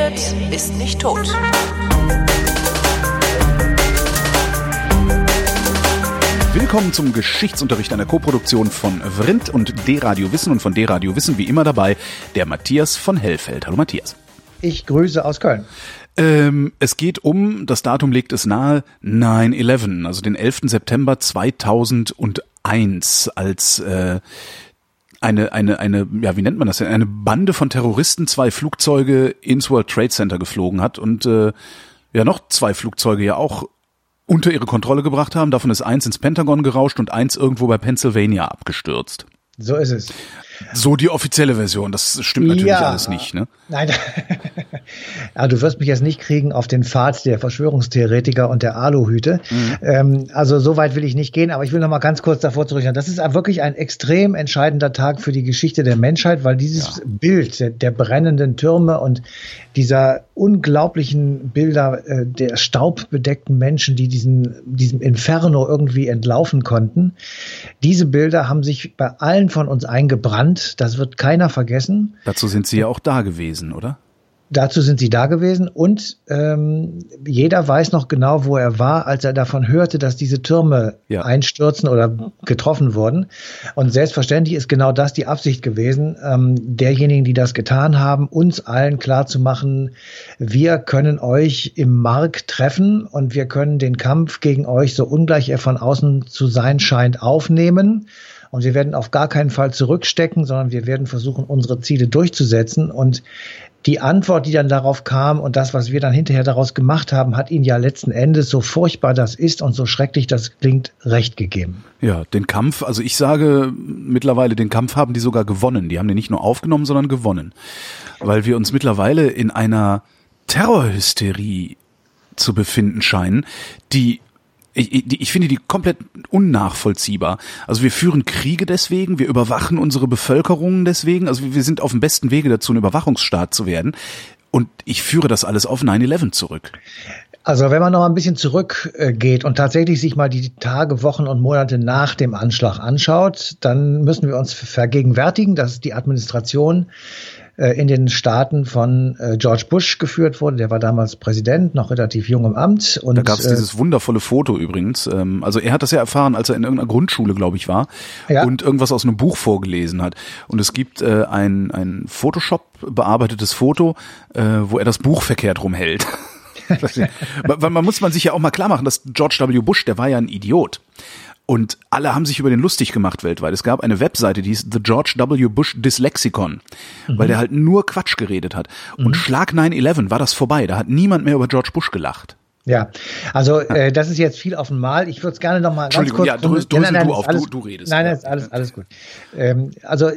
redet, ist nicht tot. Willkommen zum Geschichtsunterricht einer Koproduktion von Vrindt und D-Radio Wissen und von D-Radio Wissen wie immer dabei der Matthias von Hellfeld. Hallo Matthias. Ich grüße aus Köln. Ähm, es geht um, das Datum legt es nahe, 9-11, also den 11. September 2001, als äh, eine, eine, eine, ja, wie nennt man das denn? Eine Bande von Terroristen zwei Flugzeuge ins World Trade Center geflogen hat und äh, ja noch zwei Flugzeuge ja auch unter ihre Kontrolle gebracht haben. Davon ist eins ins Pentagon gerauscht und eins irgendwo bei Pennsylvania abgestürzt. So ist es. So die offizielle Version. Das stimmt natürlich ja, alles nicht, ne? Nein. ja, du wirst mich jetzt nicht kriegen auf den Pfad der Verschwörungstheoretiker und der Aluhüte. Mhm. Ähm, also so weit will ich nicht gehen, aber ich will noch mal ganz kurz davor zurückkommen. Das ist wirklich ein extrem entscheidender Tag für die Geschichte der Menschheit, weil dieses ja. Bild der, der, brennenden Türme und dieser unglaublichen Bilder äh, der staubbedeckten Menschen, die diesen, diesem Inferno irgendwie entlaufen konnten, diese Bilder haben sich bei allen von uns eingebrannt. Das wird keiner vergessen. Dazu sind Sie ja auch da gewesen, oder? Dazu sind sie da gewesen und ähm, jeder weiß noch genau, wo er war, als er davon hörte, dass diese Türme ja. einstürzen oder getroffen wurden. Und selbstverständlich ist genau das die Absicht gewesen, ähm, derjenigen, die das getan haben, uns allen klar zu machen, wir können euch im Mark treffen und wir können den Kampf gegen euch, so ungleich er von außen zu sein scheint, aufnehmen und wir werden auf gar keinen Fall zurückstecken, sondern wir werden versuchen, unsere Ziele durchzusetzen. Und die Antwort, die dann darauf kam und das, was wir dann hinterher daraus gemacht haben, hat ihnen ja letzten Endes, so furchtbar das ist und so schrecklich das klingt, recht gegeben. Ja, den Kampf, also ich sage mittlerweile, den Kampf haben die sogar gewonnen. Die haben den nicht nur aufgenommen, sondern gewonnen. Weil wir uns mittlerweile in einer Terrorhysterie zu befinden scheinen, die ich, ich, ich finde die komplett unnachvollziehbar. Also wir führen Kriege deswegen, wir überwachen unsere Bevölkerung deswegen, also wir sind auf dem besten Wege dazu, ein Überwachungsstaat zu werden. Und ich führe das alles auf 9-11 zurück. Also wenn man noch mal ein bisschen zurückgeht und tatsächlich sich mal die Tage, Wochen und Monate nach dem Anschlag anschaut, dann müssen wir uns vergegenwärtigen, dass die Administration äh, in den Staaten von äh, George Bush geführt wurde. Der war damals Präsident, noch relativ jung im Amt. Und, da gab es äh, dieses wundervolle Foto übrigens. Ähm, also er hat das ja erfahren, als er in irgendeiner Grundschule, glaube ich, war ja. und irgendwas aus einem Buch vorgelesen hat. Und es gibt äh, ein, ein Photoshop bearbeitetes Foto, äh, wo er das Buch verkehrt rumhält. Weil man muss man sich ja auch mal klar machen, dass George W. Bush, der war ja ein Idiot. Und alle haben sich über den lustig gemacht weltweit. Es gab eine Webseite, die hieß The George W. Bush Dyslexicon, mhm. weil der halt nur Quatsch geredet hat. Und mhm. Schlag 9-11 war das vorbei. Da hat niemand mehr über George Bush gelacht. Ja, also äh, das ist jetzt viel auf einmal. Ich würde es gerne noch mal ganz kurz. Ja, du, du, nein, nein, du auf, alles, du, du redest. Nein, nein, ist alles, alles gut. Ähm, also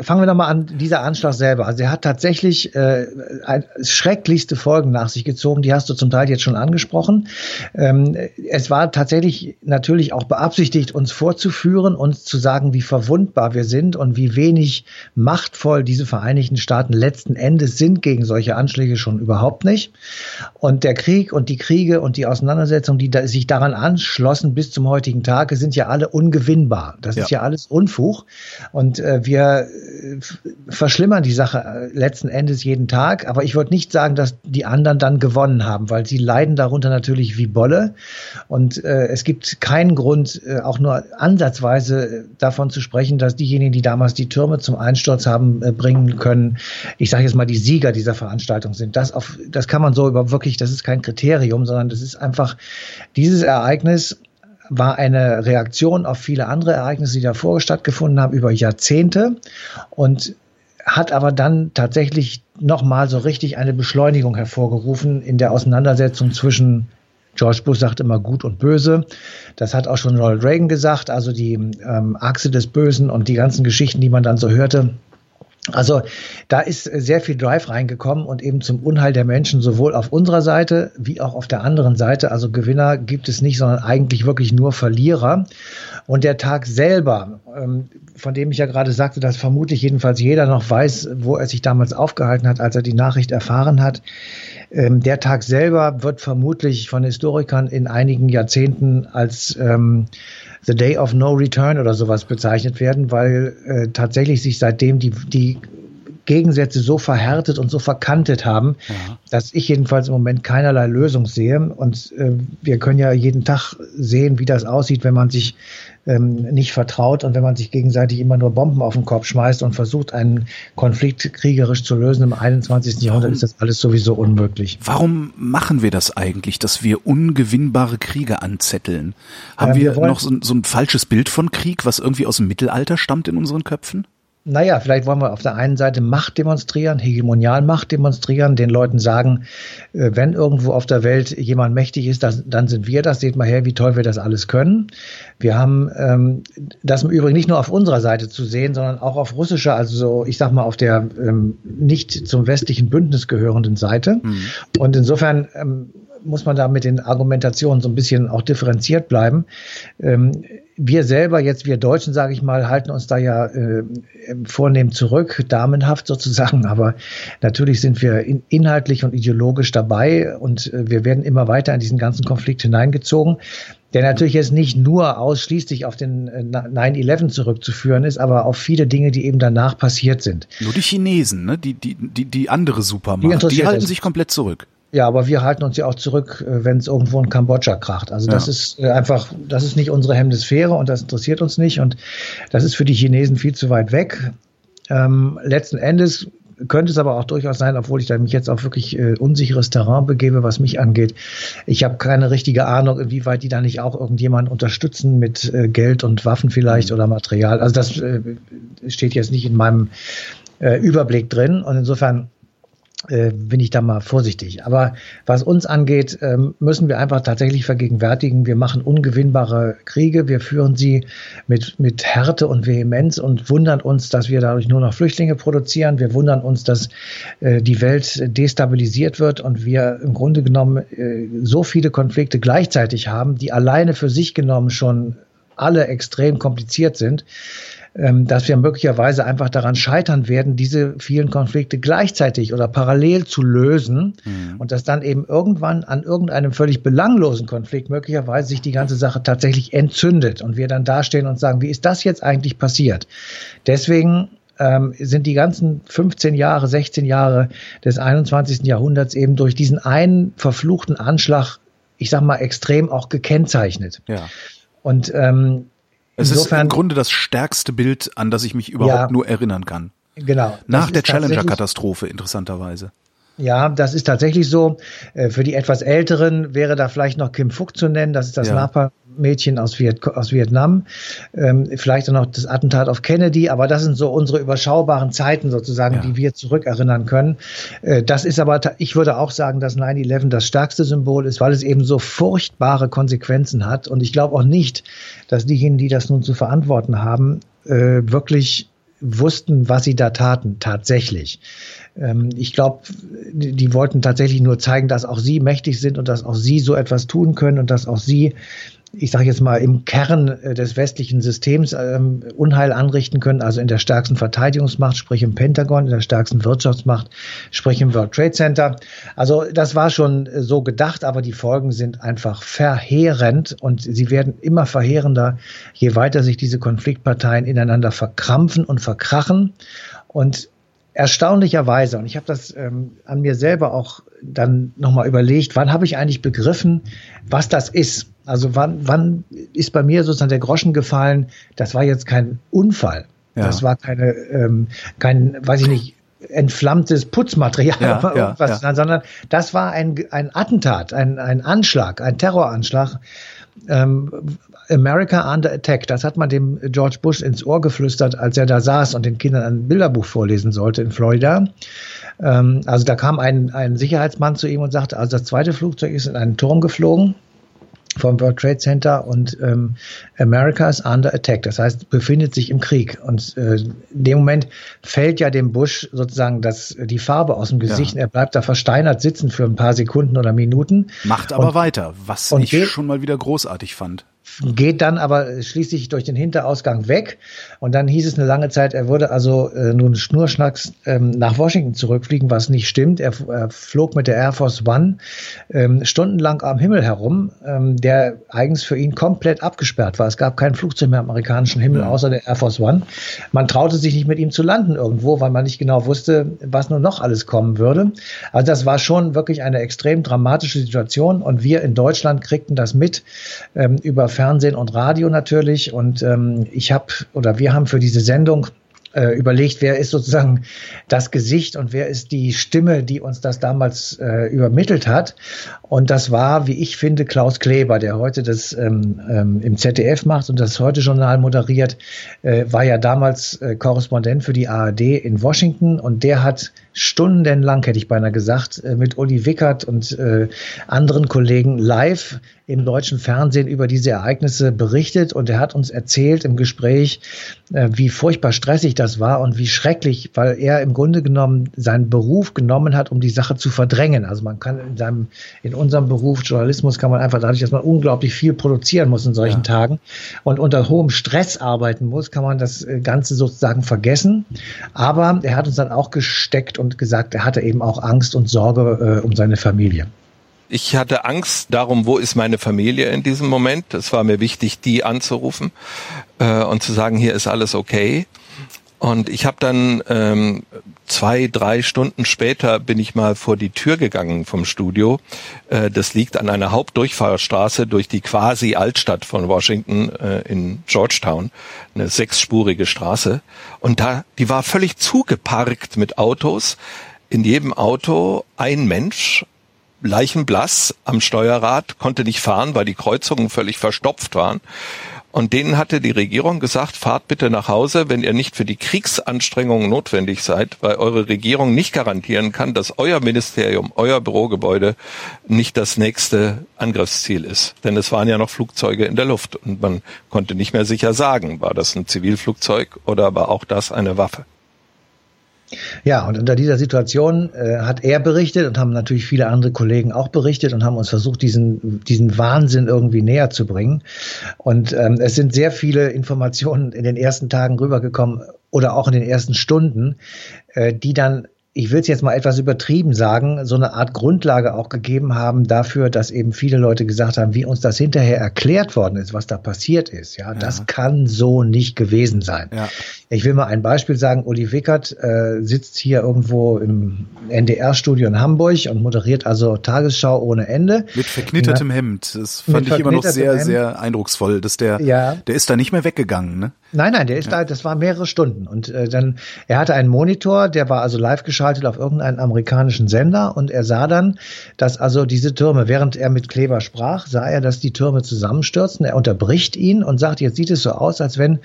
fangen wir noch mal an, dieser Anschlag selber. Also er hat tatsächlich äh, ein, schrecklichste Folgen nach sich gezogen. Die hast du zum Teil jetzt schon angesprochen. Ähm, es war tatsächlich natürlich auch beabsichtigt, uns vorzuführen, uns zu sagen, wie verwundbar wir sind und wie wenig machtvoll diese Vereinigten Staaten letzten Endes sind gegen solche Anschläge schon überhaupt nicht. Und der Krieg und die Kriege Kriege und die Auseinandersetzungen, die da, sich daran anschlossen bis zum heutigen Tage, sind ja alle ungewinnbar. Das ja. ist ja alles Unfug. Und äh, wir äh, verschlimmern die Sache äh, letzten Endes jeden Tag. Aber ich würde nicht sagen, dass die anderen dann gewonnen haben, weil sie leiden darunter natürlich wie Bolle. Und äh, es gibt keinen Grund, äh, auch nur ansatzweise davon zu sprechen, dass diejenigen, die damals die Türme zum Einsturz haben äh, bringen können, ich sage jetzt mal die Sieger dieser Veranstaltung sind. Das, auf, das kann man so über wirklich, das ist kein Kriterium, sondern sondern das ist einfach dieses Ereignis war eine Reaktion auf viele andere Ereignisse, die davor stattgefunden haben, über Jahrzehnte und hat aber dann tatsächlich nochmal so richtig eine Beschleunigung hervorgerufen in der Auseinandersetzung zwischen George Bush sagt immer gut und böse. Das hat auch schon Ronald Reagan gesagt. Also die ähm, Achse des Bösen und die ganzen Geschichten, die man dann so hörte, also da ist sehr viel Drive reingekommen und eben zum Unheil der Menschen sowohl auf unserer Seite wie auch auf der anderen Seite. Also Gewinner gibt es nicht, sondern eigentlich wirklich nur Verlierer. Und der Tag selber, ähm, von dem ich ja gerade sagte, dass vermutlich jedenfalls jeder noch weiß, wo er sich damals aufgehalten hat, als er die Nachricht erfahren hat. Ähm, der Tag selber wird vermutlich von Historikern in einigen Jahrzehnten als ähm, The Day of No Return oder sowas bezeichnet werden, weil äh, tatsächlich sich seitdem die, die Gegensätze so verhärtet und so verkantet haben, ja. dass ich jedenfalls im Moment keinerlei Lösung sehe. Und äh, wir können ja jeden Tag sehen, wie das aussieht, wenn man sich ähm, nicht vertraut und wenn man sich gegenseitig immer nur Bomben auf den Kopf schmeißt und versucht, einen Konflikt kriegerisch zu lösen im 21. Jahrhundert, ist das alles sowieso unmöglich. Warum machen wir das eigentlich, dass wir ungewinnbare Kriege anzetteln? Haben äh, wir, wir noch so, so ein falsches Bild von Krieg, was irgendwie aus dem Mittelalter stammt in unseren Köpfen? Naja, vielleicht wollen wir auf der einen Seite Macht demonstrieren, Hegemonialmacht demonstrieren, den Leuten sagen, äh, wenn irgendwo auf der Welt jemand mächtig ist, dann sind wir das. Seht mal her, wie toll wir das alles können. Wir haben ähm, das im Übrigen nicht nur auf unserer Seite zu sehen, sondern auch auf russischer, also so, ich sag mal, auf der ähm, nicht zum westlichen Bündnis gehörenden Seite. Mhm. Und insofern ähm, muss man da mit den Argumentationen so ein bisschen auch differenziert bleiben. Ähm, wir selber, jetzt wir Deutschen, sage ich mal, halten uns da ja äh, vornehm zurück, damenhaft sozusagen, aber natürlich sind wir in, inhaltlich und ideologisch dabei und äh, wir werden immer weiter in diesen ganzen Konflikt hineingezogen, der natürlich jetzt nicht nur ausschließlich auf den 9-11 äh, zurückzuführen ist, aber auf viele Dinge, die eben danach passiert sind. Nur die Chinesen, ne? die, die, die, die andere Supermacht, die, die halten sich komplett zurück. Ja, aber wir halten uns ja auch zurück, äh, wenn es irgendwo in Kambodscha kracht. Also das ja. ist äh, einfach, das ist nicht unsere Hemisphäre und das interessiert uns nicht und das ist für die Chinesen viel zu weit weg. Ähm, letzten Endes könnte es aber auch durchaus sein, obwohl ich da mich jetzt auf wirklich äh, unsicheres Terrain begebe, was mich angeht. Ich habe keine richtige Ahnung, inwieweit die da nicht auch irgendjemanden unterstützen mit äh, Geld und Waffen vielleicht mhm. oder Material. Also das äh, steht jetzt nicht in meinem äh, Überblick drin und insofern bin ich da mal vorsichtig. Aber was uns angeht, ähm, müssen wir einfach tatsächlich vergegenwärtigen, wir machen ungewinnbare Kriege, wir führen sie mit, mit Härte und Vehemenz und wundern uns, dass wir dadurch nur noch Flüchtlinge produzieren. Wir wundern uns, dass äh, die Welt destabilisiert wird und wir im Grunde genommen äh, so viele Konflikte gleichzeitig haben, die alleine für sich genommen schon alle extrem kompliziert sind dass wir möglicherweise einfach daran scheitern werden, diese vielen Konflikte gleichzeitig oder parallel zu lösen mhm. und dass dann eben irgendwann an irgendeinem völlig belanglosen Konflikt möglicherweise sich die ganze Sache tatsächlich entzündet und wir dann dastehen und sagen, wie ist das jetzt eigentlich passiert? Deswegen ähm, sind die ganzen 15 Jahre, 16 Jahre des 21. Jahrhunderts eben durch diesen einen verfluchten Anschlag, ich sag mal, extrem auch gekennzeichnet. Ja. Und ähm, es Insofern, ist im Grunde das stärkste Bild, an das ich mich überhaupt ja, nur erinnern kann. Genau. Nach der Challenger-Katastrophe, interessanterweise. Ja, das ist tatsächlich so. Äh, für die etwas Älteren wäre da vielleicht noch Kim Phuc zu nennen. Das ist das ja. Napa-Mädchen aus, Viet aus Vietnam. Ähm, vielleicht auch noch das Attentat auf Kennedy. Aber das sind so unsere überschaubaren Zeiten sozusagen, ja. die wir zurückerinnern können. Äh, das ist aber, ich würde auch sagen, dass 9-11 das stärkste Symbol ist, weil es eben so furchtbare Konsequenzen hat. Und ich glaube auch nicht, dass diejenigen, die das nun zu verantworten haben, äh, wirklich wussten, was sie da taten, tatsächlich. Ähm, ich glaube, die, die, wollten tatsächlich nur zeigen, dass auch sie mächtig sind und dass auch sie so etwas tun können und dass auch sie ich sage jetzt mal, im Kern äh, des westlichen Systems ähm, Unheil anrichten können, also in der stärksten Verteidigungsmacht, sprich im Pentagon, in der stärksten Wirtschaftsmacht, sprich im World Trade Center. Also das war schon äh, so gedacht, aber die Folgen sind einfach verheerend und sie werden immer verheerender, je weiter sich diese Konfliktparteien ineinander verkrampfen und verkrachen. Und erstaunlicherweise, und ich habe das ähm, an mir selber auch dann nochmal überlegt, wann habe ich eigentlich begriffen, was das ist? Also wann, wann ist bei mir sozusagen der Groschen gefallen, das war jetzt kein Unfall. Ja. Das war keine, ähm, kein, weiß ich nicht, entflammtes Putzmaterial ja, oder irgendwas, ja, sondern das war ein, ein Attentat, ein, ein Anschlag, ein Terroranschlag. Ähm, America Under Attack, das hat man dem George Bush ins Ohr geflüstert, als er da saß und den Kindern ein Bilderbuch vorlesen sollte in Florida. Ähm, also da kam ein, ein Sicherheitsmann zu ihm und sagte, also das zweite Flugzeug ist in einen Turm geflogen vom World Trade Center und ähm, America is under attack. Das heißt, befindet sich im Krieg. Und äh, in dem Moment fällt ja dem Bush sozusagen das, die Farbe aus dem Gesicht. Ja. Er bleibt da versteinert sitzen für ein paar Sekunden oder Minuten. Macht aber und, weiter, was ich schon mal wieder großartig fand. Geht dann aber schließlich durch den Hinterausgang weg. Und dann hieß es eine lange Zeit, er würde also äh, nun schnurschnacks ähm, nach Washington zurückfliegen, was nicht stimmt. Er, er flog mit der Air Force One ähm, stundenlang am Himmel herum, ähm, der eigens für ihn komplett abgesperrt war. Es gab kein Flugzeug mehr am amerikanischen Himmel außer der Air Force One. Man traute sich nicht mit ihm zu landen irgendwo, weil man nicht genau wusste, was nun noch alles kommen würde. Also das war schon wirklich eine extrem dramatische Situation und wir in Deutschland kriegten das mit ähm, über Fernsehen und Radio natürlich. Und ähm, ich habe oder wir haben für diese Sendung äh, überlegt, wer ist sozusagen das Gesicht und wer ist die Stimme, die uns das damals äh, übermittelt hat. Und das war, wie ich finde, Klaus Kleber, der heute das ähm, ähm, im ZDF macht und das Heute-Journal moderiert, äh, war ja damals äh, Korrespondent für die ARD in Washington und der hat stundenlang, hätte ich beinahe gesagt, äh, mit Uli Wickert und äh, anderen Kollegen live im deutschen Fernsehen über diese Ereignisse berichtet und er hat uns erzählt im Gespräch, äh, wie furchtbar stressig das war und wie schrecklich, weil er im Grunde genommen seinen Beruf genommen hat, um die Sache zu verdrängen. Also man kann in seinem, in unserem Beruf Journalismus kann man einfach dadurch, dass man unglaublich viel produzieren muss in solchen ja. Tagen und unter hohem Stress arbeiten muss, kann man das äh, Ganze sozusagen vergessen. Aber er hat uns dann auch gesteckt und gesagt, er hatte eben auch Angst und Sorge äh, um seine Familie. Ich hatte Angst darum, wo ist meine Familie in diesem Moment. Es war mir wichtig, die anzurufen äh, und zu sagen, hier ist alles okay. Und ich habe dann ähm, zwei, drei Stunden später bin ich mal vor die Tür gegangen vom Studio. Äh, das liegt an einer Hauptdurchfahrtsstraße durch die quasi Altstadt von Washington äh, in Georgetown, eine sechsspurige Straße. Und da, die war völlig zugeparkt mit Autos. In jedem Auto ein Mensch leichenblass am Steuerrad, konnte nicht fahren, weil die Kreuzungen völlig verstopft waren. Und denen hatte die Regierung gesagt, fahrt bitte nach Hause, wenn ihr nicht für die Kriegsanstrengungen notwendig seid, weil eure Regierung nicht garantieren kann, dass euer Ministerium, euer Bürogebäude nicht das nächste Angriffsziel ist. Denn es waren ja noch Flugzeuge in der Luft und man konnte nicht mehr sicher sagen, war das ein Zivilflugzeug oder war auch das eine Waffe. Ja, und unter dieser Situation äh, hat er berichtet und haben natürlich viele andere Kollegen auch berichtet und haben uns versucht, diesen, diesen Wahnsinn irgendwie näher zu bringen. Und ähm, es sind sehr viele Informationen in den ersten Tagen rübergekommen oder auch in den ersten Stunden, äh, die dann ich will es jetzt mal etwas übertrieben sagen, so eine Art Grundlage auch gegeben haben dafür, dass eben viele Leute gesagt haben, wie uns das hinterher erklärt worden ist, was da passiert ist. Ja, ja. das kann so nicht gewesen sein. Ja. Ich will mal ein Beispiel sagen. Uli Wickert äh, sitzt hier irgendwo im NDR-Studio in Hamburg und moderiert also Tagesschau ohne Ende. Mit verknittertem Hemd. Das fand ich immer noch sehr, Hemd. sehr eindrucksvoll, dass der, ja. der ist da nicht mehr weggegangen, ne? Nein, nein, der ist ja. da, das war mehrere Stunden. Und äh, dann, er hatte einen Monitor, der war also live geschaltet auf irgendeinen amerikanischen Sender und er sah dann, dass also diese Türme, während er mit Kleber sprach, sah er, dass die Türme zusammenstürzen. Er unterbricht ihn und sagt, jetzt sieht es so aus, als wenn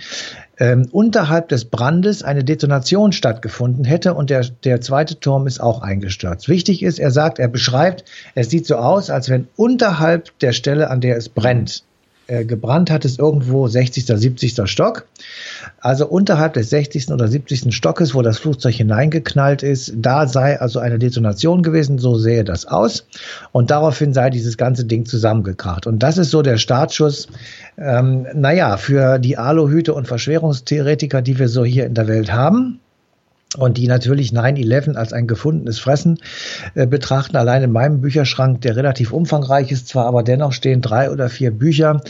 ähm, unterhalb des Brandes eine Detonation stattgefunden hätte und der, der zweite Turm ist auch eingestürzt. Wichtig ist, er sagt, er beschreibt, es sieht so aus, als wenn unterhalb der Stelle, an der es brennt, äh, gebrannt hat es irgendwo 60., 70. Stock. Also unterhalb des 60. oder 70. Stockes, wo das Flugzeug hineingeknallt ist, da sei also eine Detonation gewesen, so sähe das aus. Und daraufhin sei dieses ganze Ding zusammengekracht. Und das ist so der Startschuss, ähm, naja, für die Aluhüte und Verschwörungstheoretiker, die wir so hier in der Welt haben und die natürlich 9-11 als ein gefundenes Fressen äh, betrachten. Allein in meinem Bücherschrank, der relativ umfangreich ist, zwar aber dennoch stehen drei oder vier Bücher,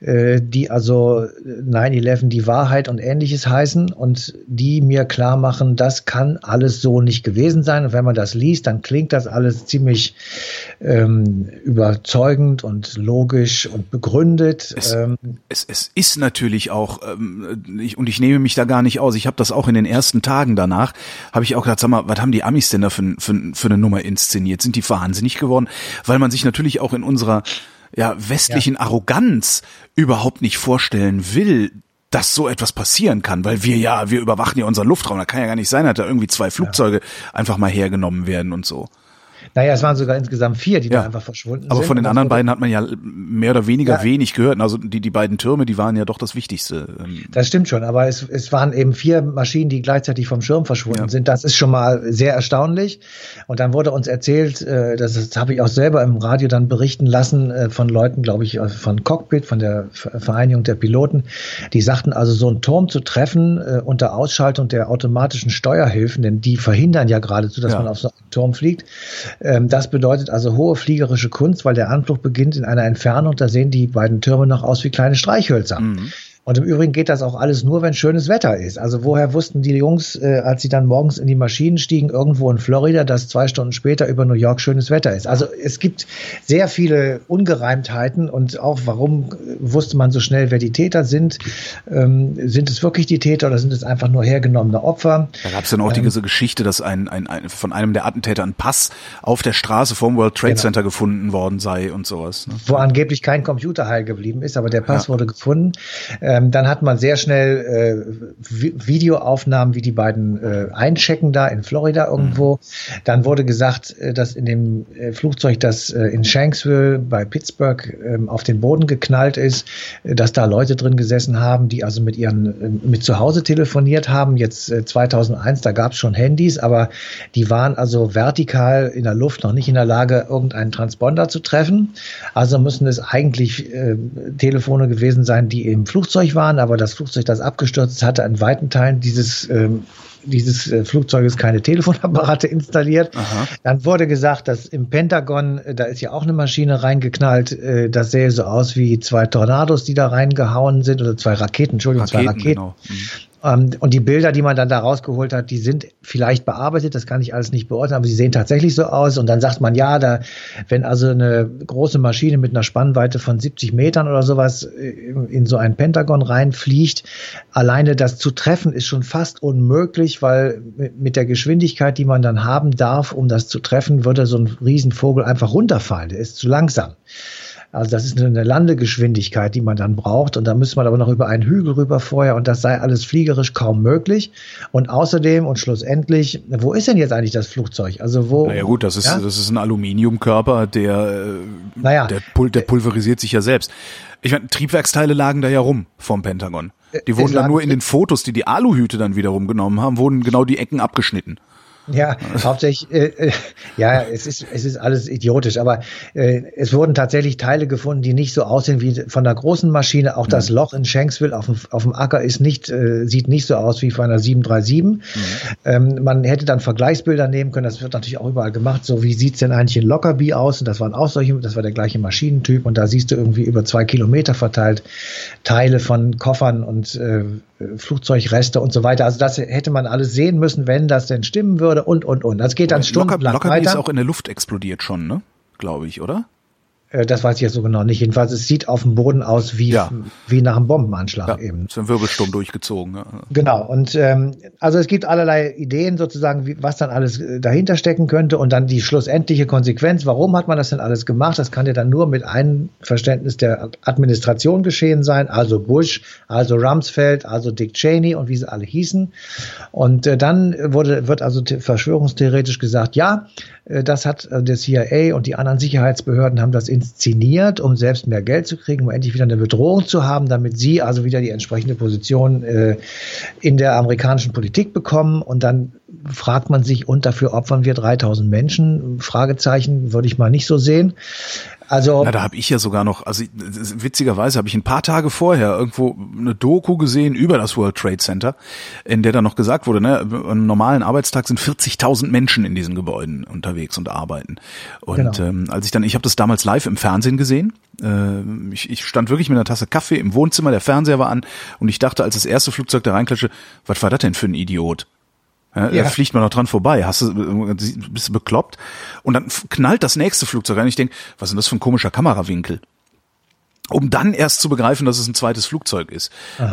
äh, die also 9-11 die Wahrheit und ähnliches heißen und die mir klar machen, das kann alles so nicht gewesen sein. Und wenn man das liest, dann klingt das alles ziemlich ähm, überzeugend und logisch und begründet. Es, ähm, es, es ist natürlich auch, ähm, ich, und ich nehme mich da gar nicht aus, ich habe das auch in den ersten Tagen danach habe ich auch gedacht, sag mal, was haben die Amis denn da für, für, für eine Nummer inszeniert? Sind die wahnsinnig geworden? Weil man sich natürlich auch in unserer ja, westlichen ja. Arroganz überhaupt nicht vorstellen will, dass so etwas passieren kann, weil wir ja, wir überwachen ja unseren Luftraum. Da kann ja gar nicht sein, dass da irgendwie zwei Flugzeuge ja. einfach mal hergenommen werden und so. Naja, es waren sogar insgesamt vier, die ja. da einfach verschwunden Aber sind. Aber von den anderen beiden hat man ja mehr oder weniger ja. wenig gehört. Also die, die beiden Türme, die waren ja doch das Wichtigste. Ähm. Das stimmt schon, aber es, es waren eben vier Maschinen, die gleichzeitig vom Schirm verschwunden ja. sind. Das ist schon mal sehr erstaunlich. Und dann wurde uns erzählt, äh, das, das habe ich auch selber im Radio dann berichten lassen, äh, von Leuten, glaube ich, von Cockpit, von der Vereinigung der Piloten, die sagten also, so einen Turm zu treffen äh, unter Ausschaltung der automatischen Steuerhilfen, denn die verhindern ja geradezu, dass man auf so einen Turm fliegt. Ähm, das bedeutet also hohe fliegerische Kunst, weil der Anflug beginnt in einer Entfernung, da sehen die beiden Türme noch aus wie kleine Streichhölzer. Mhm. Und im Übrigen geht das auch alles nur, wenn schönes Wetter ist. Also woher wussten die Jungs, äh, als sie dann morgens in die Maschinen stiegen, irgendwo in Florida, dass zwei Stunden später über New York schönes Wetter ist? Also es gibt sehr viele Ungereimtheiten und auch warum wusste man so schnell, wer die Täter sind? Ähm, sind es wirklich die Täter oder sind es einfach nur hergenommene Opfer? Da gab es dann auch ähm, diese Geschichte, dass ein, ein, ein, von einem der Attentäter ein Pass auf der Straße vom World Trade genau. Center gefunden worden sei und sowas. Ne? Wo angeblich kein Computer heil geblieben ist, aber der Pass ja. wurde gefunden. Ähm, ähm, dann hat man sehr schnell äh, Videoaufnahmen, wie die beiden äh, einchecken da in Florida irgendwo. Mhm. Dann wurde gesagt, äh, dass in dem äh, Flugzeug, das äh, in Shanksville bei Pittsburgh äh, auf den Boden geknallt ist, dass da Leute drin gesessen haben, die also mit ihren mit zu Hause telefoniert haben. Jetzt äh, 2001, da gab es schon Handys, aber die waren also vertikal in der Luft noch nicht in der Lage, irgendeinen Transponder zu treffen. Also müssen es eigentlich äh, Telefone gewesen sein, die im Flugzeug Flugzeug waren, aber das Flugzeug, das abgestürzt hatte an weiten Teilen dieses ähm, dieses äh, Flugzeuges keine Telefonapparate installiert. Aha. Dann wurde gesagt, dass im Pentagon, äh, da ist ja auch eine Maschine reingeknallt, äh, das sähe so aus wie zwei Tornados, die da reingehauen sind, oder zwei Raketen, Entschuldigung, Raketen, zwei Raketen. Genau. Mhm. Ähm, und die Bilder, die man dann da rausgeholt hat, die sind vielleicht bearbeitet, das kann ich alles nicht beurteilen, aber sie sehen tatsächlich so aus. Und dann sagt man, ja, da, wenn also eine große Maschine mit einer Spannweite von 70 Metern oder sowas äh, in so ein Pentagon reinfliegt, alleine das zu treffen ist schon fast unmöglich, weil mit der Geschwindigkeit, die man dann haben darf, um das zu treffen, würde so ein Riesenvogel einfach runterfallen. Der ist zu langsam. Also das ist eine Landegeschwindigkeit, die man dann braucht. Und da müsste man aber noch über einen Hügel rüber vorher. Und das sei alles fliegerisch kaum möglich. Und außerdem und schlussendlich, wo ist denn jetzt eigentlich das Flugzeug? Also wo? Naja gut, das ist, ja? das ist ein Aluminiumkörper, der, äh, naja, der, pul der pulverisiert sich ja selbst. Ich meine, Triebwerksteile lagen da ja rum vom Pentagon. Die wurden dann nur in den Fotos, die die Aluhüte dann wiederum genommen haben, wurden genau die Ecken abgeschnitten. Ja, hauptsächlich, äh, äh, ja, es ist, es ist alles idiotisch, aber äh, es wurden tatsächlich Teile gefunden, die nicht so aussehen wie von der großen Maschine. Auch das mhm. Loch in Shanksville auf dem, auf dem Acker ist nicht, äh, sieht nicht so aus wie von einer 737. Mhm. Ähm, man hätte dann Vergleichsbilder nehmen können, das wird natürlich auch überall gemacht. So, wie sieht's denn eigentlich in Lockerbie aus? Und das waren auch solche, das war der gleiche Maschinentyp und da siehst du irgendwie über zwei Kilometer verteilt Teile von Koffern und äh, Flugzeugreste und so weiter. Also das hätte man alles sehen müssen, wenn das denn stimmen würde und, und, und. Das geht dann stundenlang Locker, weiter. ist auch in der Luft explodiert schon, ne? Glaube ich, oder? Äh, das weiß ich jetzt so genau nicht. Jedenfalls, es sieht auf dem Boden aus wie, ja. wie nach einem Bombenanschlag ja, eben. So ein Wirbelsturm durchgezogen. Ja. Genau. Und ähm, also es gibt allerlei Ideen sozusagen, wie, was dann alles äh, dahinter stecken könnte und dann die schlussendliche Konsequenz. Warum hat man das denn alles gemacht? Das kann ja dann nur mit einem Verständnis der Administration geschehen sein. Also Bush, also Rumsfeld, also Dick Cheney und wie sie alle hießen. Und äh, dann wurde, wird also verschwörungstheoretisch gesagt, ja, äh, das hat der CIA und die anderen Sicherheitsbehörden haben das inszeniert, um selbst mehr Geld zu kriegen, um endlich wieder eine Bedrohung zu haben, damit sie also wieder die entsprechende Position äh, in der amerikanischen Politik bekommen. Und dann fragt man sich, und dafür opfern wir 3000 Menschen? Fragezeichen würde ich mal nicht so sehen. Also Na, da habe ich ja sogar noch, also witzigerweise habe ich ein paar Tage vorher irgendwo eine Doku gesehen über das World Trade Center, in der dann noch gesagt wurde, ne, am normalen Arbeitstag sind 40.000 Menschen in diesen Gebäuden unterwegs und arbeiten. Und genau. ähm, als ich dann, ich habe das damals live im Fernsehen gesehen. Äh, ich, ich stand wirklich mit einer Tasse Kaffee im Wohnzimmer, der Fernseher war an und ich dachte, als das erste Flugzeug da reinklatschte, was war das denn für ein Idiot? Ja, ja. Da fliegt man noch dran vorbei. Hast du, bist du bekloppt? Und dann knallt das nächste Flugzeug rein. Ich denke, was ist denn das für ein komischer Kamerawinkel? Um dann erst zu begreifen, dass es ein zweites Flugzeug ist.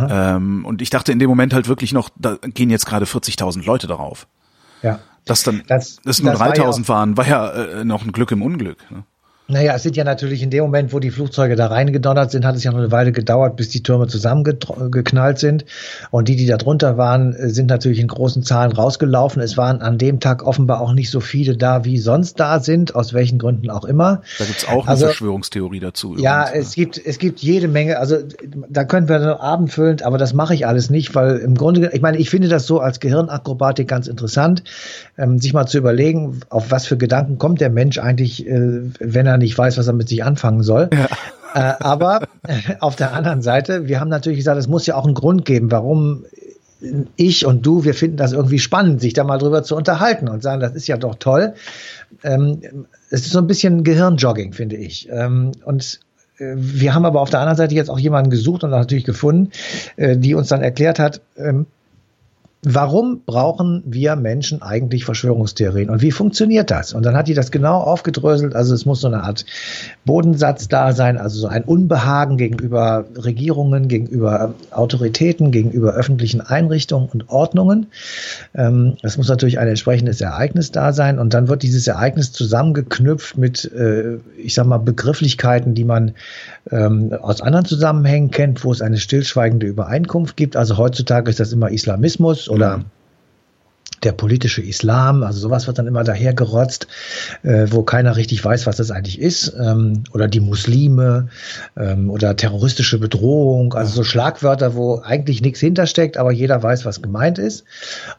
Ähm, und ich dachte in dem Moment halt wirklich noch, da gehen jetzt gerade 40.000 Leute darauf. Ja. Dass dann, das, das nur 3.000 war ja waren, war ja äh, noch ein Glück im Unglück. Ne? Naja, es sind ja natürlich in dem Moment, wo die Flugzeuge da reingedonnert sind, hat es ja noch eine Weile gedauert, bis die Türme zusammengeknallt sind. Und die, die da drunter waren, sind natürlich in großen Zahlen rausgelaufen. Es waren an dem Tag offenbar auch nicht so viele da, wie sonst da sind, aus welchen Gründen auch immer. Da gibt's auch eine also, Verschwörungstheorie dazu. Ja, übrigens. es gibt, es gibt jede Menge, also da können wir noch abendfüllend, aber das mache ich alles nicht, weil im Grunde, ich meine, ich finde das so als Gehirnakrobatik ganz interessant, ähm, sich mal zu überlegen, auf was für Gedanken kommt der Mensch eigentlich, äh, wenn er nicht weiß, was er mit sich anfangen soll. Ja. Äh, aber auf der anderen Seite, wir haben natürlich gesagt, es muss ja auch einen Grund geben, warum ich und du, wir finden das irgendwie spannend, sich da mal drüber zu unterhalten und sagen, das ist ja doch toll. Ähm, es ist so ein bisschen Gehirnjogging, finde ich. Ähm, und äh, wir haben aber auf der anderen Seite jetzt auch jemanden gesucht und natürlich gefunden, äh, die uns dann erklärt hat, ähm, warum brauchen wir Menschen eigentlich Verschwörungstheorien und wie funktioniert das? Und dann hat die das genau aufgedröselt. Also es muss so eine Art Bodensatz da sein, also so ein Unbehagen gegenüber Regierungen, gegenüber Autoritäten, gegenüber öffentlichen Einrichtungen und Ordnungen. Ähm, es muss natürlich ein entsprechendes Ereignis da sein und dann wird dieses Ereignis zusammengeknüpft mit, äh, ich sag mal, Begrifflichkeiten, die man ähm, aus anderen Zusammenhängen kennt, wo es eine stillschweigende Übereinkunft gibt. Also heutzutage ist das immer Islamismus oder der politische Islam, also sowas wird dann immer dahergerotzt, äh, wo keiner richtig weiß, was das eigentlich ist, ähm, oder die Muslime ähm, oder terroristische Bedrohung, also so Schlagwörter, wo eigentlich nichts hintersteckt, aber jeder weiß, was gemeint ist.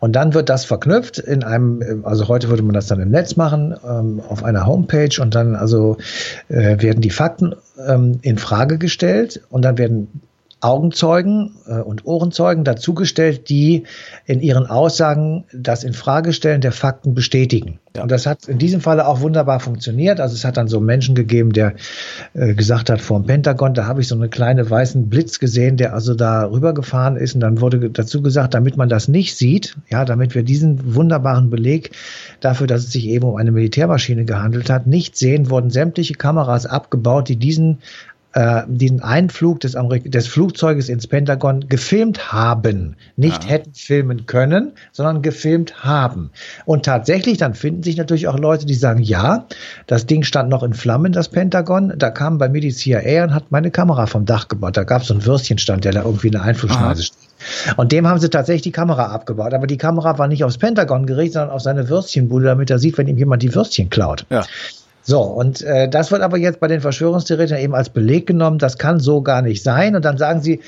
Und dann wird das verknüpft in einem, also heute würde man das dann im Netz machen, ähm, auf einer Homepage. Und dann also äh, werden die Fakten ähm, in Frage gestellt. Und dann werden Augenzeugen äh, und Ohrenzeugen dazugestellt, die in ihren Aussagen das Infragestellen der Fakten bestätigen. Ja. Und das hat in diesem Falle auch wunderbar funktioniert. Also es hat dann so einen Menschen gegeben, der äh, gesagt hat, vor dem Pentagon, da habe ich so einen kleinen weißen Blitz gesehen, der also da rübergefahren ist. Und dann wurde dazu gesagt, damit man das nicht sieht, ja, damit wir diesen wunderbaren Beleg dafür, dass es sich eben um eine Militärmaschine gehandelt hat, nicht sehen, wurden sämtliche Kameras abgebaut, die diesen äh, den Einflug des, Amerik des Flugzeuges ins Pentagon gefilmt haben. Nicht ja. hätten filmen können, sondern gefilmt haben. Und tatsächlich, dann finden sich natürlich auch Leute, die sagen, ja, das Ding stand noch in Flammen, das Pentagon. Da kam bei mir die CIA und hat meine Kamera vom Dach gebaut. Da gab es so einen Würstchenstand, der da irgendwie in der Einflugschneise steht. Und dem haben sie tatsächlich die Kamera abgebaut. Aber die Kamera war nicht aufs Pentagon gerichtet, sondern auf seine Würstchenbude, damit er sieht, wenn ihm jemand die Würstchen klaut. Ja. So, und äh, das wird aber jetzt bei den Verschwörungstheoretikern eben als Beleg genommen, das kann so gar nicht sein. Und dann sagen sie,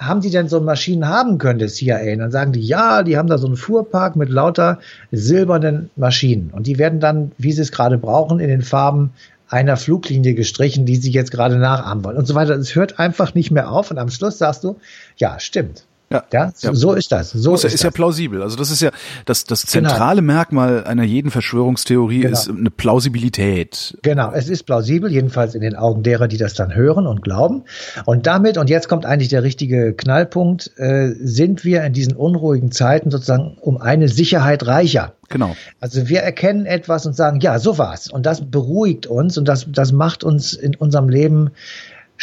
haben die denn so Maschinen haben können, das CIA? Und dann sagen die, ja, die haben da so einen Fuhrpark mit lauter silbernen Maschinen. Und die werden dann, wie sie es gerade brauchen, in den Farben einer Fluglinie gestrichen, die sie jetzt gerade nachahmen wollen und so weiter. Es hört einfach nicht mehr auf und am Schluss sagst du, ja, stimmt. Ja, ja, so, ist das. So ist, ist, ist ja plausibel. Also das ist ja das das genau. zentrale genau. Merkmal einer jeden Verschwörungstheorie genau. ist eine Plausibilität. Genau, es ist plausibel, jedenfalls in den Augen derer, die das dann hören und glauben. Und damit und jetzt kommt eigentlich der richtige Knallpunkt, äh, sind wir in diesen unruhigen Zeiten sozusagen um eine Sicherheit reicher. Genau. Also wir erkennen etwas und sagen, ja, so war's. Und das beruhigt uns und das das macht uns in unserem Leben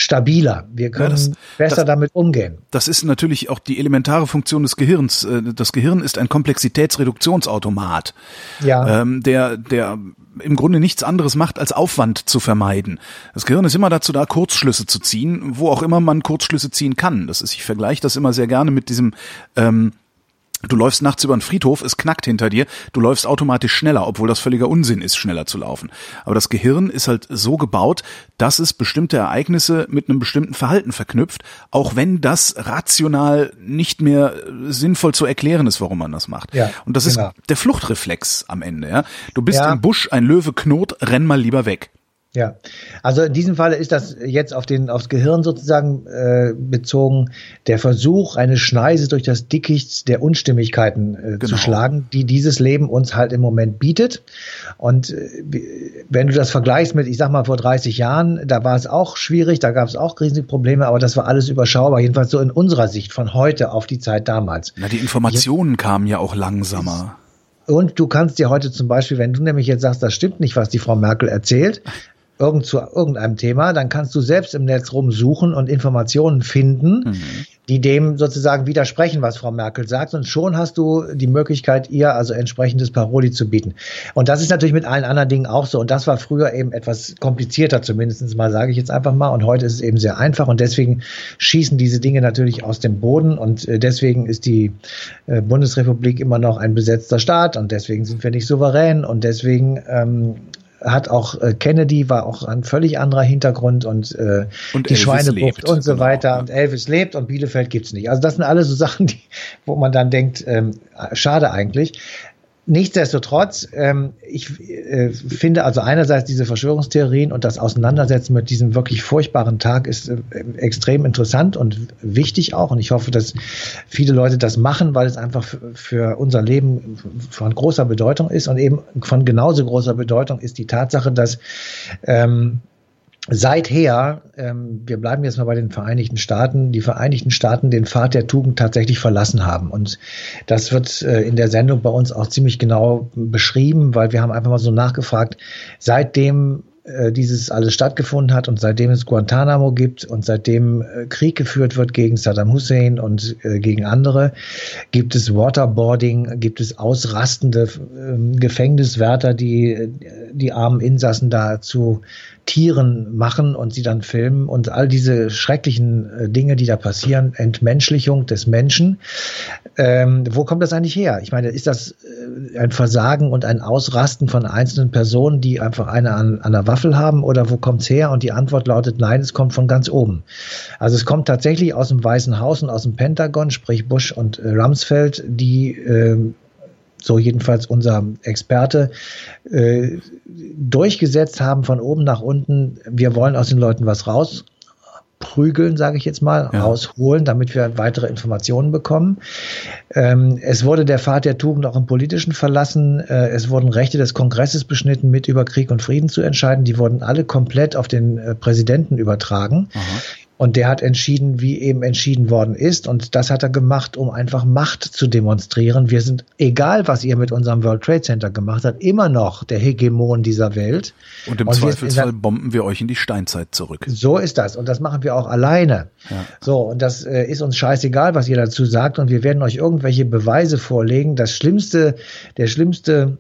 stabiler. Wir können ja, das, besser das, damit umgehen. Das ist natürlich auch die elementare Funktion des Gehirns. Äh, das Gehirn ist ein Komplexitätsreduktionsautomat, ja. ähm, der, der im Grunde nichts anderes macht, als Aufwand zu vermeiden. Das Gehirn ist immer dazu da, Kurzschlüsse zu ziehen, wo auch immer man Kurzschlüsse ziehen kann. Das ist, ich vergleiche das immer sehr gerne mit diesem ähm, Du läufst nachts über einen Friedhof, es knackt hinter dir, du läufst automatisch schneller, obwohl das völliger Unsinn ist, schneller zu laufen. Aber das Gehirn ist halt so gebaut, dass es bestimmte Ereignisse mit einem bestimmten Verhalten verknüpft, auch wenn das rational nicht mehr sinnvoll zu erklären ist, warum man das macht. Ja, Und das genau. ist der Fluchtreflex am Ende. Ja? Du bist ja. im Busch, ein Löwe knurrt, renn mal lieber weg. Ja, also in diesem Falle ist das jetzt auf den aufs Gehirn sozusagen äh, bezogen der Versuch, eine Schneise durch das Dickicht der Unstimmigkeiten äh, genau. zu schlagen, die dieses Leben uns halt im Moment bietet. Und äh, wenn du das vergleichst mit, ich sag mal vor 30 Jahren, da war es auch schwierig, da gab es auch riesige Probleme, aber das war alles überschaubar, jedenfalls so in unserer Sicht von heute auf die Zeit damals. Na, die Informationen ja. kamen ja auch langsamer. Und du kannst dir heute zum Beispiel, wenn du nämlich jetzt sagst, das stimmt nicht, was die Frau Merkel erzählt, irgend zu irgendeinem Thema, dann kannst du selbst im Netz rumsuchen und Informationen finden, mhm. die dem sozusagen widersprechen, was Frau Merkel sagt. Und schon hast du die Möglichkeit, ihr also entsprechendes Paroli zu bieten. Und das ist natürlich mit allen anderen Dingen auch so. Und das war früher eben etwas komplizierter, zumindest mal, sage ich jetzt einfach mal. Und heute ist es eben sehr einfach. Und deswegen schießen diese Dinge natürlich aus dem Boden. Und äh, deswegen ist die äh, Bundesrepublik immer noch ein besetzter Staat. Und deswegen sind wir nicht souverän. Und deswegen ähm, hat auch äh, Kennedy war auch ein völlig anderer Hintergrund und, äh, und die Schweinebucht und so genau, weiter ja. und Elvis lebt und Bielefeld gibt's nicht. Also das sind alles so Sachen, die, wo man dann denkt, ähm, schade eigentlich. Nichtsdestotrotz, ähm, ich äh, finde also einerseits diese Verschwörungstheorien und das Auseinandersetzen mit diesem wirklich furchtbaren Tag ist äh, extrem interessant und wichtig auch. Und ich hoffe, dass viele Leute das machen, weil es einfach für unser Leben von großer Bedeutung ist. Und eben von genauso großer Bedeutung ist die Tatsache, dass ähm, seither, ähm, wir bleiben jetzt mal bei den Vereinigten Staaten, die Vereinigten Staaten den Pfad der Tugend tatsächlich verlassen haben. Und das wird äh, in der Sendung bei uns auch ziemlich genau beschrieben, weil wir haben einfach mal so nachgefragt, seitdem äh, dieses alles stattgefunden hat und seitdem es Guantanamo gibt und seitdem äh, Krieg geführt wird gegen Saddam Hussein und äh, gegen andere, gibt es Waterboarding, gibt es ausrastende äh, Gefängniswärter, die die armen Insassen dazu Tieren machen und sie dann filmen und all diese schrecklichen äh, Dinge, die da passieren, Entmenschlichung des Menschen. Ähm, wo kommt das eigentlich her? Ich meine, ist das äh, ein Versagen und ein Ausrasten von einzelnen Personen, die einfach eine an, an der Waffel haben oder wo kommt's her? Und die Antwort lautet nein, es kommt von ganz oben. Also es kommt tatsächlich aus dem Weißen Haus und aus dem Pentagon, sprich Bush und äh, Rumsfeld, die äh, so jedenfalls unser Experte, äh, durchgesetzt haben von oben nach unten. Wir wollen aus den Leuten was rausprügeln, sage ich jetzt mal, ja. rausholen, damit wir weitere Informationen bekommen. Ähm, es wurde der Pfad der Tugend auch im Politischen verlassen. Äh, es wurden Rechte des Kongresses beschnitten, mit über Krieg und Frieden zu entscheiden. Die wurden alle komplett auf den äh, Präsidenten übertragen. Aha. Und der hat entschieden, wie eben entschieden worden ist. Und das hat er gemacht, um einfach Macht zu demonstrieren. Wir sind, egal was ihr mit unserem World Trade Center gemacht habt, immer noch der Hegemon dieser Welt. Und im und Zweifelsfall bomben wir euch in die Steinzeit zurück. So ist das. Und das machen wir auch alleine. Ja. So, und das äh, ist uns scheißegal, was ihr dazu sagt. Und wir werden euch irgendwelche Beweise vorlegen. Das Schlimmste, der schlimmste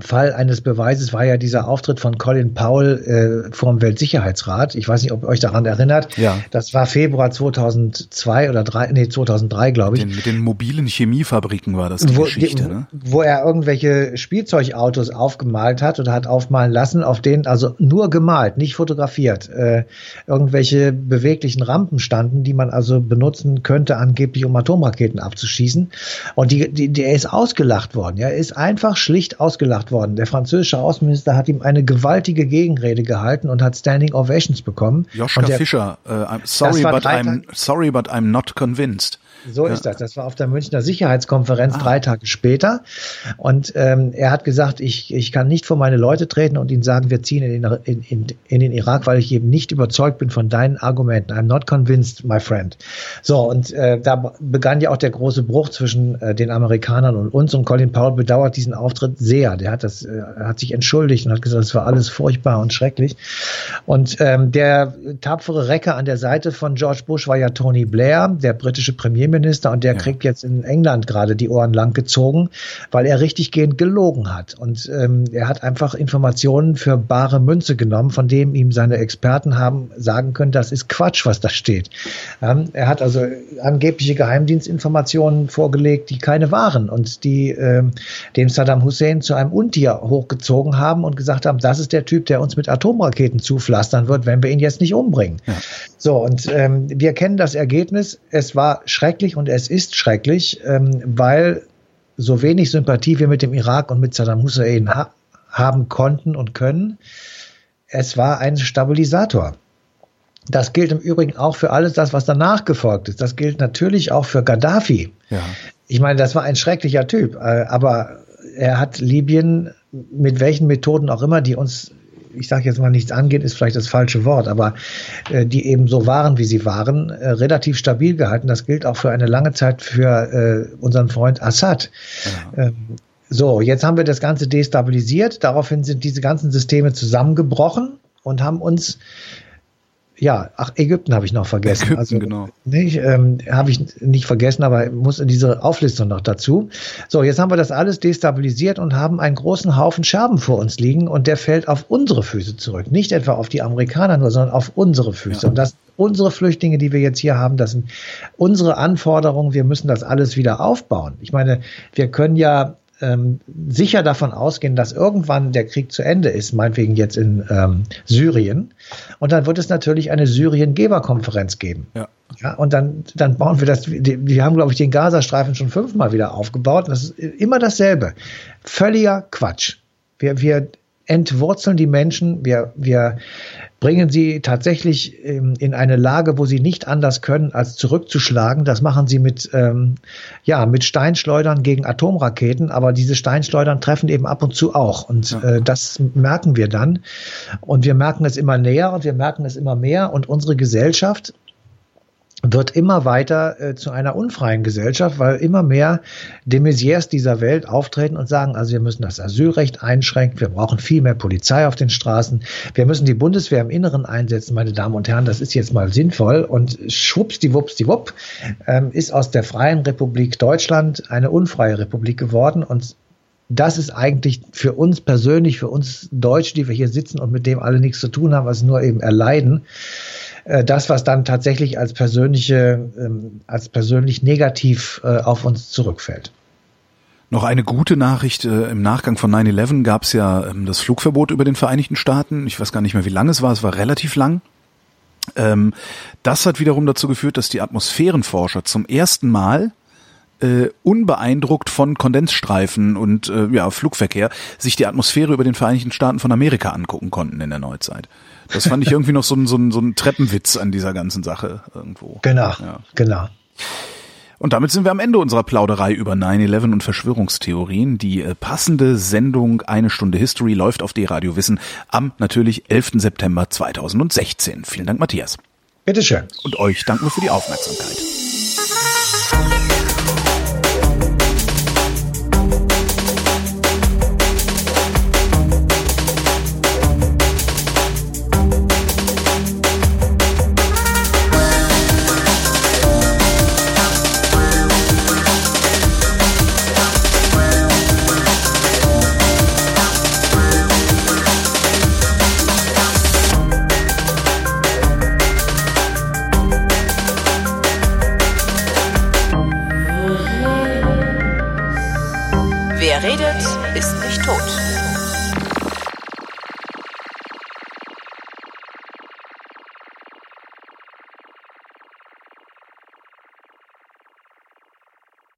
Fall eines Beweises war ja dieser Auftritt von Colin Powell äh, vor dem Weltsicherheitsrat. Ich weiß nicht, ob ihr euch daran erinnert. Ja. Das war Februar 2002 oder drei, nee, 2003, glaube ich. Mit den, mit den mobilen Chemiefabriken war das die wo, Geschichte, die, ne? Wo er irgendwelche Spielzeugautos aufgemalt hat oder hat aufmalen lassen, auf denen, also nur gemalt, nicht fotografiert, äh, irgendwelche beweglichen Rampen standen, die man also benutzen könnte, angeblich um Atomraketen abzuschießen. Und die, die, die, er ist ausgelacht worden. Ja, er ist einfach schlicht ausgelacht gemacht worden. Der französische Außenminister hat ihm eine gewaltige Gegenrede gehalten und hat Standing Ovations bekommen. Joschka der, Fischer, uh, I'm sorry, but I'm sorry, but I'm not convinced. So ja. ist das. Das war auf der Münchner Sicherheitskonferenz ah. drei Tage später. Und ähm, er hat gesagt, ich, ich kann nicht vor meine Leute treten und ihnen sagen, wir ziehen in den, in, in, in den Irak, weil ich eben nicht überzeugt bin von deinen Argumenten. I'm not convinced, my friend. So, und äh, da begann ja auch der große Bruch zwischen äh, den Amerikanern und uns. Und Colin Powell bedauert diesen Auftritt sehr. Der hat das, äh, hat sich entschuldigt und hat gesagt, es war alles furchtbar und schrecklich. Und ähm, der tapfere Recker an der Seite von George Bush war ja Tony Blair, der britische Premierminister Premierminister und der ja. kriegt jetzt in England gerade die Ohren lang gezogen, weil er richtiggehend gelogen hat. Und ähm, er hat einfach Informationen für bare Münze genommen, von dem ihm seine Experten haben sagen können, das ist Quatsch, was da steht. Ähm, er hat also angebliche Geheimdienstinformationen vorgelegt, die keine waren und die ähm, dem Saddam Hussein zu einem Untier hochgezogen haben und gesagt haben, das ist der Typ, der uns mit Atomraketen zupflastern wird, wenn wir ihn jetzt nicht umbringen. Ja. So, und ähm, wir kennen das Ergebnis. Es war schrecklich schrecklich und es ist schrecklich, ähm, weil so wenig Sympathie wir mit dem Irak und mit Saddam Hussein ha haben konnten und können. Es war ein Stabilisator. Das gilt im Übrigen auch für alles das, was danach gefolgt ist. Das gilt natürlich auch für Gaddafi. Ja. Ich meine, das war ein schrecklicher Typ, äh, aber er hat Libyen mit welchen Methoden auch immer, die uns ich sage jetzt mal nichts angeht, ist vielleicht das falsche Wort, aber äh, die eben so waren, wie sie waren, äh, relativ stabil gehalten. Das gilt auch für eine lange Zeit für äh, unseren Freund Assad. Ja. Ähm, so, jetzt haben wir das Ganze destabilisiert. Daraufhin sind diese ganzen Systeme zusammengebrochen und haben uns ja, ach, Ägypten habe ich noch vergessen. Ägypten, also, genau. Nicht, ähm, habe ich nicht vergessen, aber muss in diese Auflistung noch dazu. So, jetzt haben wir das alles destabilisiert und haben einen großen Haufen Scherben vor uns liegen und der fällt auf unsere Füße zurück. Nicht etwa auf die Amerikaner nur, sondern auf unsere Füße. Ja. Und das unsere Flüchtlinge, die wir jetzt hier haben, das sind unsere Anforderungen. Wir müssen das alles wieder aufbauen. Ich meine, wir können ja ähm, sicher davon ausgehen, dass irgendwann der Krieg zu Ende ist, meinetwegen jetzt in ähm, Syrien. Und dann wird es natürlich eine Syrien-Geberkonferenz geben. Ja. Ja, und dann, dann bauen wir das, die, die haben, glaube ich, den Gazastreifen schon fünfmal wieder aufgebaut. Das ist immer dasselbe. Völliger Quatsch. Wir, wir entwurzeln die Menschen, wir, wir bringen sie tatsächlich ähm, in eine Lage, wo sie nicht anders können, als zurückzuschlagen. Das machen sie mit, ähm, ja, mit Steinschleudern gegen Atomraketen, aber diese Steinschleudern treffen eben ab und zu auch. Und äh, das merken wir dann. Und wir merken es immer näher und wir merken es immer mehr. Und unsere Gesellschaft, wird immer weiter äh, zu einer unfreien Gesellschaft, weil immer mehr de Maizières dieser Welt auftreten und sagen, also wir müssen das Asylrecht einschränken, wir brauchen viel mehr Polizei auf den Straßen, wir müssen die Bundeswehr im Inneren einsetzen, meine Damen und Herren, das ist jetzt mal sinnvoll und schwuppsdiwuppsdiwupp ähm, ist aus der Freien Republik Deutschland eine unfreie Republik geworden und das ist eigentlich für uns persönlich, für uns Deutsche, die wir hier sitzen und mit dem alle nichts zu tun haben, was nur eben erleiden, äh, das, was dann tatsächlich als persönliche, ähm, als persönlich negativ äh, auf uns zurückfällt. Noch eine gute Nachricht. Äh, Im Nachgang von 9-11 gab es ja ähm, das Flugverbot über den Vereinigten Staaten. Ich weiß gar nicht mehr, wie lang es war. Es war relativ lang. Ähm, das hat wiederum dazu geführt, dass die Atmosphärenforscher zum ersten Mal unbeeindruckt von Kondensstreifen und ja, Flugverkehr sich die Atmosphäre über den Vereinigten Staaten von Amerika angucken konnten in der Neuzeit. Das fand ich irgendwie noch so ein, so ein, so ein Treppenwitz an dieser ganzen Sache irgendwo. Genau, ja. genau. Und damit sind wir am Ende unserer Plauderei über 9-11 und Verschwörungstheorien. Die äh, passende Sendung Eine Stunde History läuft auf D-Radio Wissen am natürlich 11. September 2016. Vielen Dank, Matthias. Bitteschön. Und euch danken wir für die Aufmerksamkeit.